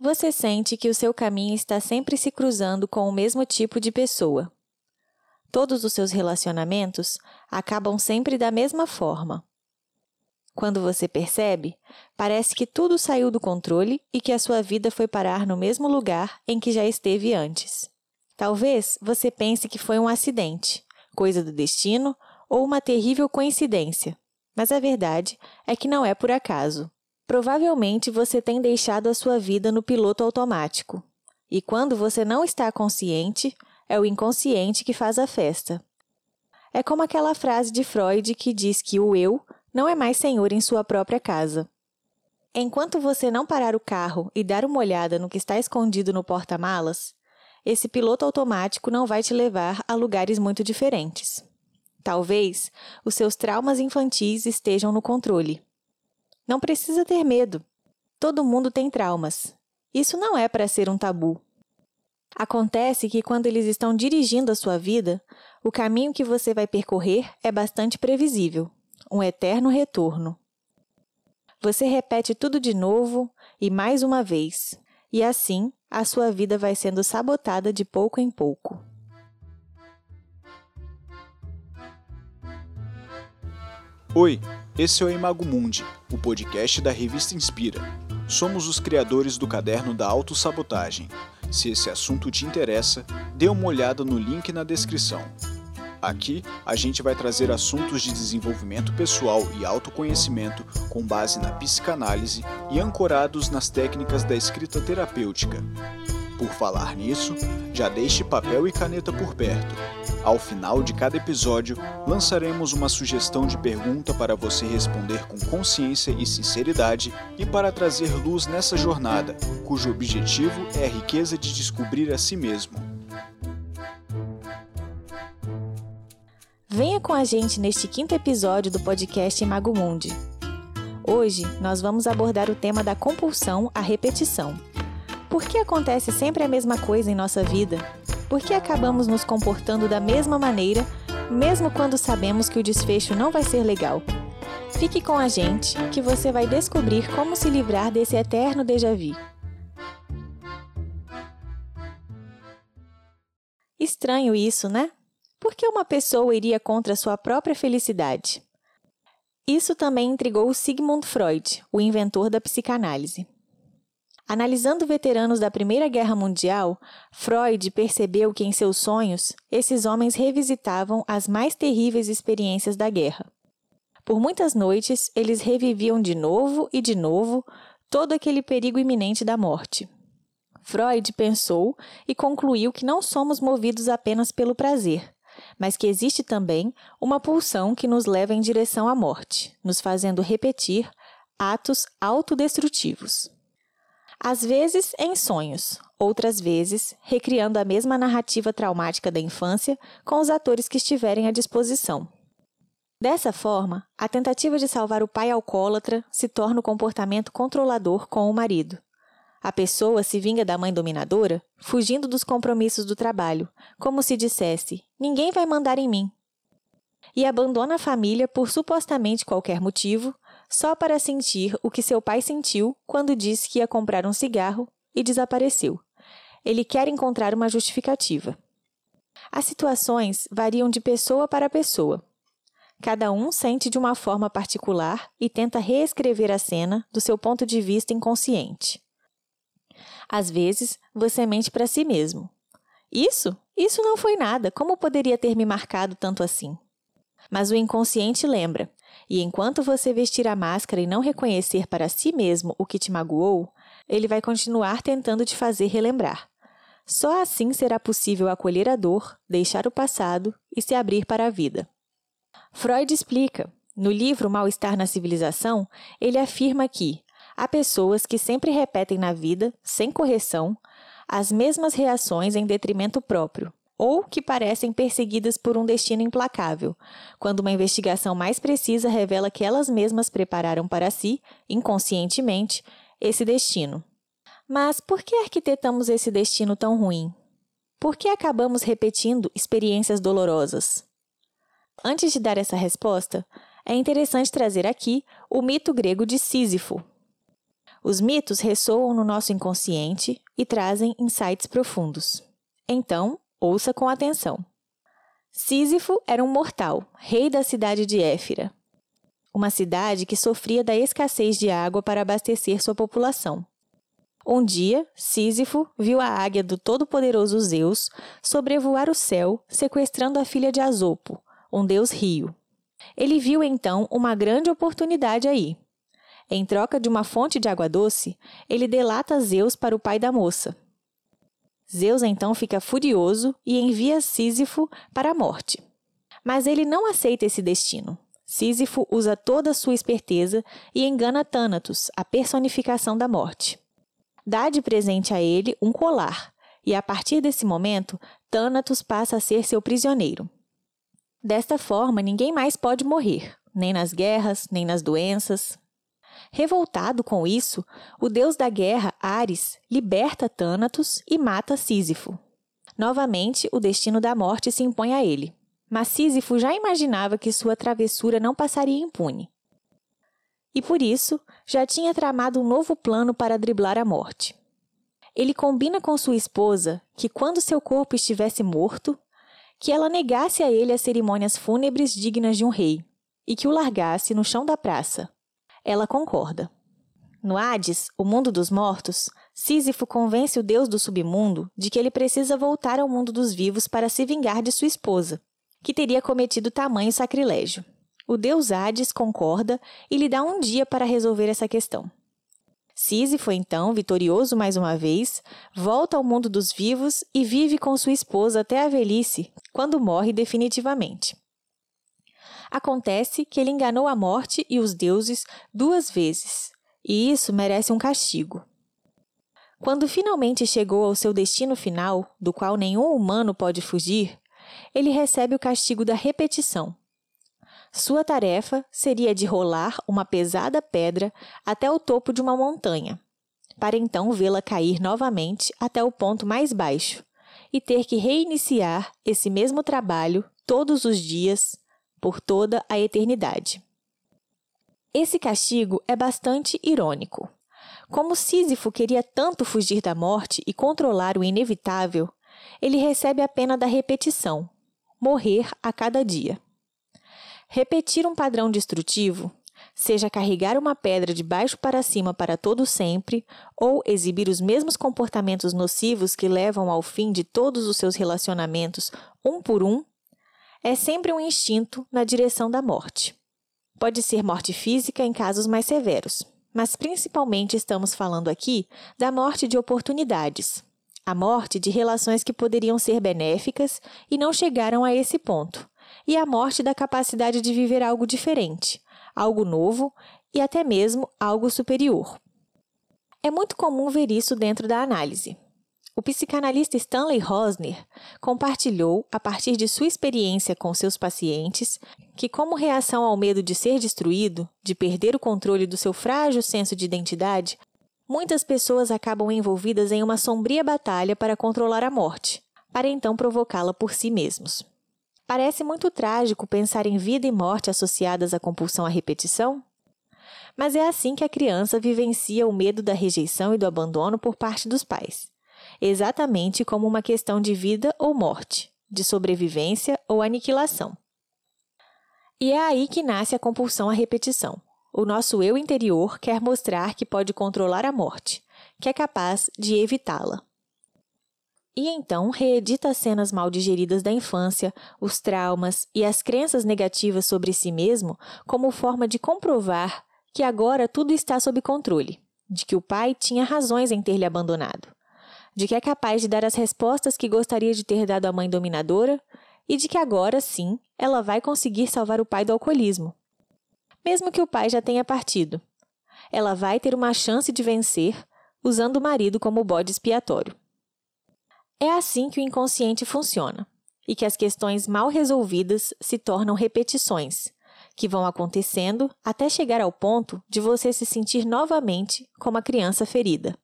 você sente que o seu caminho está sempre se cruzando com o mesmo tipo de pessoa. Todos os seus relacionamentos acabam sempre da mesma forma. Quando você percebe, parece que tudo saiu do controle e que a sua vida foi parar no mesmo lugar em que já esteve antes. Talvez você pense que foi um acidente, coisa do destino ou uma terrível coincidência, mas a verdade é que não é por acaso. Provavelmente você tem deixado a sua vida no piloto automático. E quando você não está consciente, é o inconsciente que faz a festa. É como aquela frase de Freud que diz que o eu não é mais senhor em sua própria casa. Enquanto você não parar o carro e dar uma olhada no que está escondido no porta-malas, esse piloto automático não vai te levar a lugares muito diferentes. Talvez os seus traumas infantis estejam no controle. Não precisa ter medo. Todo mundo tem traumas. Isso não é para ser um tabu. Acontece que quando eles estão dirigindo a sua vida, o caminho que você vai percorrer é bastante previsível um eterno retorno. Você repete tudo de novo e mais uma vez, e assim a sua vida vai sendo sabotada de pouco em pouco. Oi, esse é o Imago Mundi, o podcast da revista Inspira. Somos os criadores do caderno da autossabotagem. Se esse assunto te interessa, dê uma olhada no link na descrição. Aqui, a gente vai trazer assuntos de desenvolvimento pessoal e autoconhecimento com base na psicanálise e ancorados nas técnicas da escrita terapêutica. Por falar nisso, já deixe papel e caneta por perto. Ao final de cada episódio, lançaremos uma sugestão de pergunta para você responder com consciência e sinceridade e para trazer luz nessa jornada, cujo objetivo é a riqueza de descobrir a si mesmo. Venha com a gente neste quinto episódio do podcast Mago Mundi. Hoje nós vamos abordar o tema da compulsão à repetição. Por que acontece sempre a mesma coisa em nossa vida? Por que acabamos nos comportando da mesma maneira, mesmo quando sabemos que o desfecho não vai ser legal? Fique com a gente, que você vai descobrir como se livrar desse eterno déjà vu. Estranho isso, né? Por que uma pessoa iria contra sua própria felicidade? Isso também intrigou Sigmund Freud, o inventor da psicanálise. Analisando veteranos da Primeira Guerra Mundial, Freud percebeu que em seus sonhos, esses homens revisitavam as mais terríveis experiências da guerra. Por muitas noites, eles reviviam de novo e de novo todo aquele perigo iminente da morte. Freud pensou e concluiu que não somos movidos apenas pelo prazer, mas que existe também uma pulsão que nos leva em direção à morte, nos fazendo repetir atos autodestrutivos. Às vezes em sonhos, outras vezes recriando a mesma narrativa traumática da infância com os atores que estiverem à disposição. Dessa forma, a tentativa de salvar o pai alcoólatra se torna o comportamento controlador com o marido. A pessoa se vinga da mãe dominadora, fugindo dos compromissos do trabalho, como se dissesse: ninguém vai mandar em mim. E abandona a família por supostamente qualquer motivo, só para sentir o que seu pai sentiu quando disse que ia comprar um cigarro e desapareceu. Ele quer encontrar uma justificativa. As situações variam de pessoa para pessoa. Cada um sente de uma forma particular e tenta reescrever a cena do seu ponto de vista inconsciente. Às vezes, você mente para si mesmo. Isso? Isso não foi nada. Como poderia ter me marcado tanto assim? Mas o inconsciente lembra, e enquanto você vestir a máscara e não reconhecer para si mesmo o que te magoou, ele vai continuar tentando te fazer relembrar. Só assim será possível acolher a dor, deixar o passado e se abrir para a vida. Freud explica. No livro Mal-Estar na Civilização, ele afirma que há pessoas que sempre repetem na vida, sem correção, as mesmas reações em detrimento próprio, ou que parecem perseguidas por um destino implacável, quando uma investigação mais precisa revela que elas mesmas prepararam para si, inconscientemente, esse destino. Mas por que arquitetamos esse destino tão ruim? Por que acabamos repetindo experiências dolorosas? Antes de dar essa resposta, é interessante trazer aqui o mito grego de Sísifo. Os mitos ressoam no nosso inconsciente e trazem insights profundos. Então, ouça com atenção. Sísifo era um mortal, rei da cidade de Éfira, uma cidade que sofria da escassez de água para abastecer sua população. Um dia, Sísifo viu a águia do todo-poderoso Zeus sobrevoar o céu, sequestrando a filha de Azopo, um deus rio. Ele viu então uma grande oportunidade aí. Em troca de uma fonte de água doce, ele delata Zeus para o pai da moça. Zeus então fica furioso e envia Sísifo para a morte. Mas ele não aceita esse destino. Sísifo usa toda a sua esperteza e engana Thanatos, a personificação da morte. Dá de presente a ele um colar, e a partir desse momento, Thanatos passa a ser seu prisioneiro. Desta forma, ninguém mais pode morrer, nem nas guerras, nem nas doenças. Revoltado com isso, o deus da guerra, Ares, liberta Thanatos e mata Sísifo. Novamente, o destino da morte se impõe a ele. Mas Sísifo já imaginava que sua travessura não passaria impune. E por isso, já tinha tramado um novo plano para driblar a morte. Ele combina com sua esposa que, quando seu corpo estivesse morto, que ela negasse a ele as cerimônias fúnebres dignas de um rei e que o largasse no chão da praça. Ela concorda. No Hades, o mundo dos mortos, Sísifo convence o deus do submundo de que ele precisa voltar ao mundo dos vivos para se vingar de sua esposa que teria cometido tamanho sacrilégio. O deus Hades concorda e lhe dá um dia para resolver essa questão. Sísifo, então, vitorioso mais uma vez, volta ao mundo dos vivos e vive com sua esposa até a velhice, quando morre definitivamente. Acontece que ele enganou a morte e os deuses duas vezes, e isso merece um castigo. Quando finalmente chegou ao seu destino final, do qual nenhum humano pode fugir, ele recebe o castigo da repetição. Sua tarefa seria de rolar uma pesada pedra até o topo de uma montanha, para então vê-la cair novamente até o ponto mais baixo e ter que reiniciar esse mesmo trabalho todos os dias, por toda a eternidade. Esse castigo é bastante irônico. Como Sísifo queria tanto fugir da morte e controlar o inevitável, ele recebe a pena da repetição, morrer a cada dia. Repetir um padrão destrutivo, seja carregar uma pedra de baixo para cima para todo sempre, ou exibir os mesmos comportamentos nocivos que levam ao fim de todos os seus relacionamentos um por um, é sempre um instinto na direção da morte. Pode ser morte física em casos mais severos, mas principalmente estamos falando aqui da morte de oportunidades, a morte de relações que poderiam ser benéficas e não chegaram a esse ponto, e a morte da capacidade de viver algo diferente, algo novo e até mesmo algo superior. É muito comum ver isso dentro da análise. O psicanalista Stanley Rosner compartilhou, a partir de sua experiência com seus pacientes, que, como reação ao medo de ser destruído, de perder o controle do seu frágil senso de identidade, muitas pessoas acabam envolvidas em uma sombria batalha para controlar a morte, para então provocá-la por si mesmos. Parece muito trágico pensar em vida e morte associadas à compulsão à repetição? Mas é assim que a criança vivencia o medo da rejeição e do abandono por parte dos pais, exatamente como uma questão de vida ou morte, de sobrevivência ou aniquilação. E é aí que nasce a compulsão à repetição. O nosso eu interior quer mostrar que pode controlar a morte, que é capaz de evitá-la. E então reedita as cenas mal digeridas da infância, os traumas e as crenças negativas sobre si mesmo como forma de comprovar que agora tudo está sob controle, de que o pai tinha razões em ter lhe abandonado, de que é capaz de dar as respostas que gostaria de ter dado à mãe dominadora e de que agora sim ela vai conseguir salvar o pai do alcoolismo, mesmo que o pai já tenha partido. Ela vai ter uma chance de vencer usando o marido como bode expiatório. É assim que o inconsciente funciona e que as questões mal resolvidas se tornam repetições, que vão acontecendo até chegar ao ponto de você se sentir novamente como a criança ferida.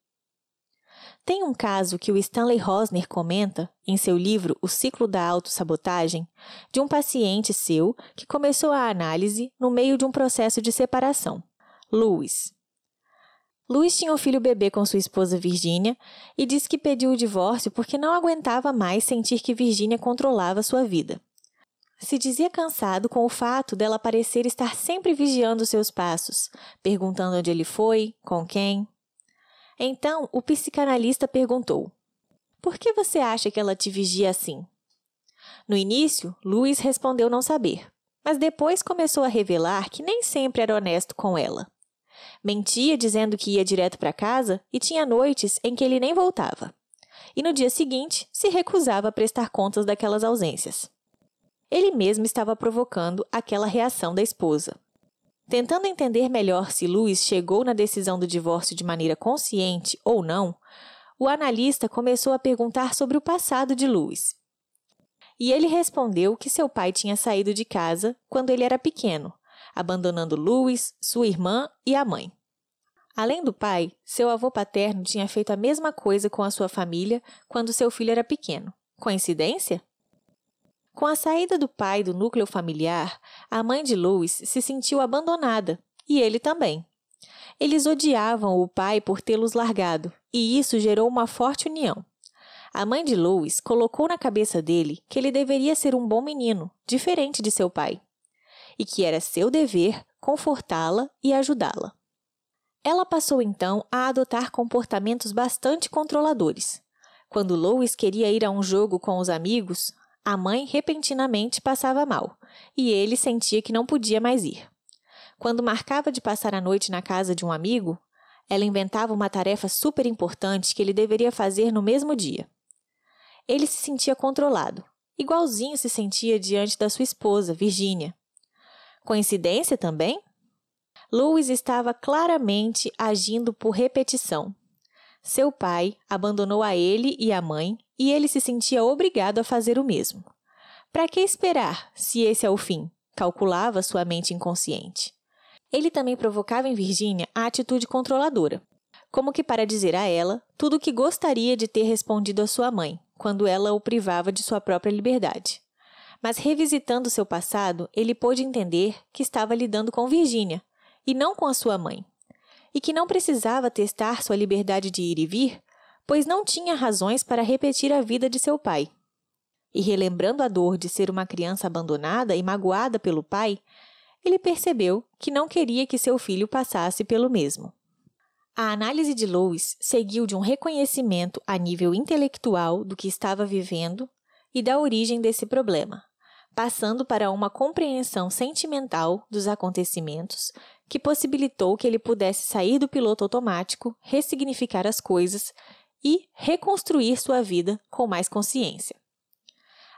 Tem um caso que o Stanley Rosner comenta em seu livro O Ciclo da Autossabotagem, de um paciente seu que começou a análise no meio de um processo de separação, Louis. Luiz tinha um filho bebê com sua esposa Virginia e disse que pediu o divórcio porque não aguentava mais sentir que Virginia controlava sua vida. Se dizia cansado com o fato dela parecer estar sempre vigiando seus passos, perguntando onde ele foi, com quem. Então, o psicanalista perguntou: Por que você acha que ela te vigia assim? No início, Luiz respondeu não saber, mas depois começou a revelar que nem sempre era honesto com ela. Mentia dizendo que ia direto para casa e tinha noites em que ele nem voltava. E no dia seguinte se recusava a prestar contas daquelas ausências. Ele mesmo estava provocando aquela reação da esposa. Tentando entender melhor se Luiz chegou na decisão do divórcio de maneira consciente ou não, o analista começou a perguntar sobre o passado de Luiz. E ele respondeu que seu pai tinha saído de casa quando ele era pequeno, abandonando Louis, sua irmã e a mãe. Além do pai, seu avô paterno tinha feito a mesma coisa com a sua família quando seu filho era pequeno. Coincidência? Com a saída do pai do núcleo familiar, a mãe de Louis se sentiu abandonada, e ele também. Eles odiavam o pai por tê-los largado, e isso gerou uma forte união. A mãe de Louis colocou na cabeça dele que ele deveria ser um bom menino, diferente de seu pai e que era seu dever confortá-la e ajudá-la. Ela passou então a adotar comportamentos bastante controladores. Quando Lois queria ir a um jogo com os amigos, a mãe repentinamente passava mal e ele sentia que não podia mais ir. Quando marcava de passar a noite na casa de um amigo, ela inventava uma tarefa super importante que ele deveria fazer no mesmo dia. Ele se sentia controlado, igualzinho se sentia diante da sua esposa, Virginia, Coincidência também? Louis estava claramente agindo por repetição. Seu pai abandonou a ele e a mãe e ele se sentia obrigado a fazer o mesmo. Para que esperar, se esse é o fim? calculava sua mente inconsciente. Ele também provocava em Virginia a atitude controladora, como que para dizer a ela tudo o que gostaria de ter respondido à sua mãe, quando ela o privava de sua própria liberdade. Mas revisitando seu passado, ele pôde entender que estava lidando com Virgínia e não com a sua mãe, e que não precisava testar sua liberdade de ir e vir, pois não tinha razões para repetir a vida de seu pai. E relembrando a dor de ser uma criança abandonada e magoada pelo pai, ele percebeu que não queria que seu filho passasse pelo mesmo. A análise de Lois seguiu de um reconhecimento a nível intelectual do que estava vivendo e da origem desse problema, passando para uma compreensão sentimental dos acontecimentos que possibilitou que ele pudesse sair do piloto automático, ressignificar as coisas e reconstruir sua vida com mais consciência.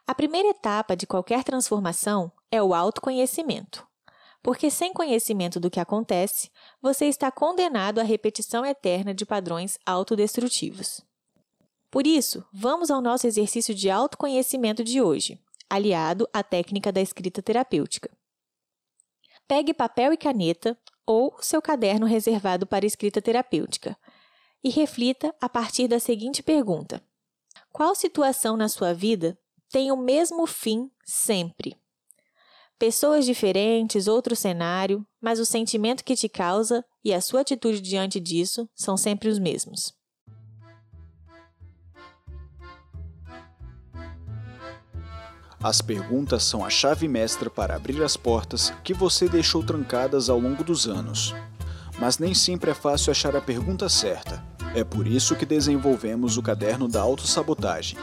A primeira etapa de qualquer transformação é o autoconhecimento. Porque sem conhecimento do que acontece, você está condenado à repetição eterna de padrões autodestrutivos. Por isso, vamos ao nosso exercício de autoconhecimento de hoje, aliado à técnica da escrita terapêutica. Pegue papel e caneta ou seu caderno reservado para escrita terapêutica e reflita a partir da seguinte pergunta: Qual situação na sua vida tem o mesmo fim sempre? Pessoas diferentes, outro cenário, mas o sentimento que te causa e a sua atitude diante disso são sempre os mesmos. As perguntas são a chave mestra para abrir as portas que você deixou trancadas ao longo dos anos. Mas nem sempre é fácil achar a pergunta certa. É por isso que desenvolvemos o caderno da autossabotagem.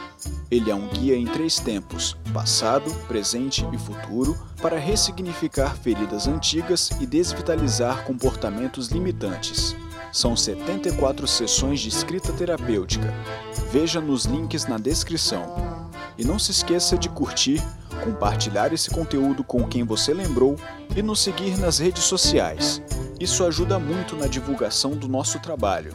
Ele é um guia em três tempos: passado, presente e futuro, para ressignificar feridas antigas e desvitalizar comportamentos limitantes. São 74 sessões de escrita terapêutica. Veja nos links na descrição. E não se esqueça de curtir, compartilhar esse conteúdo com quem você lembrou e nos seguir nas redes sociais. Isso ajuda muito na divulgação do nosso trabalho.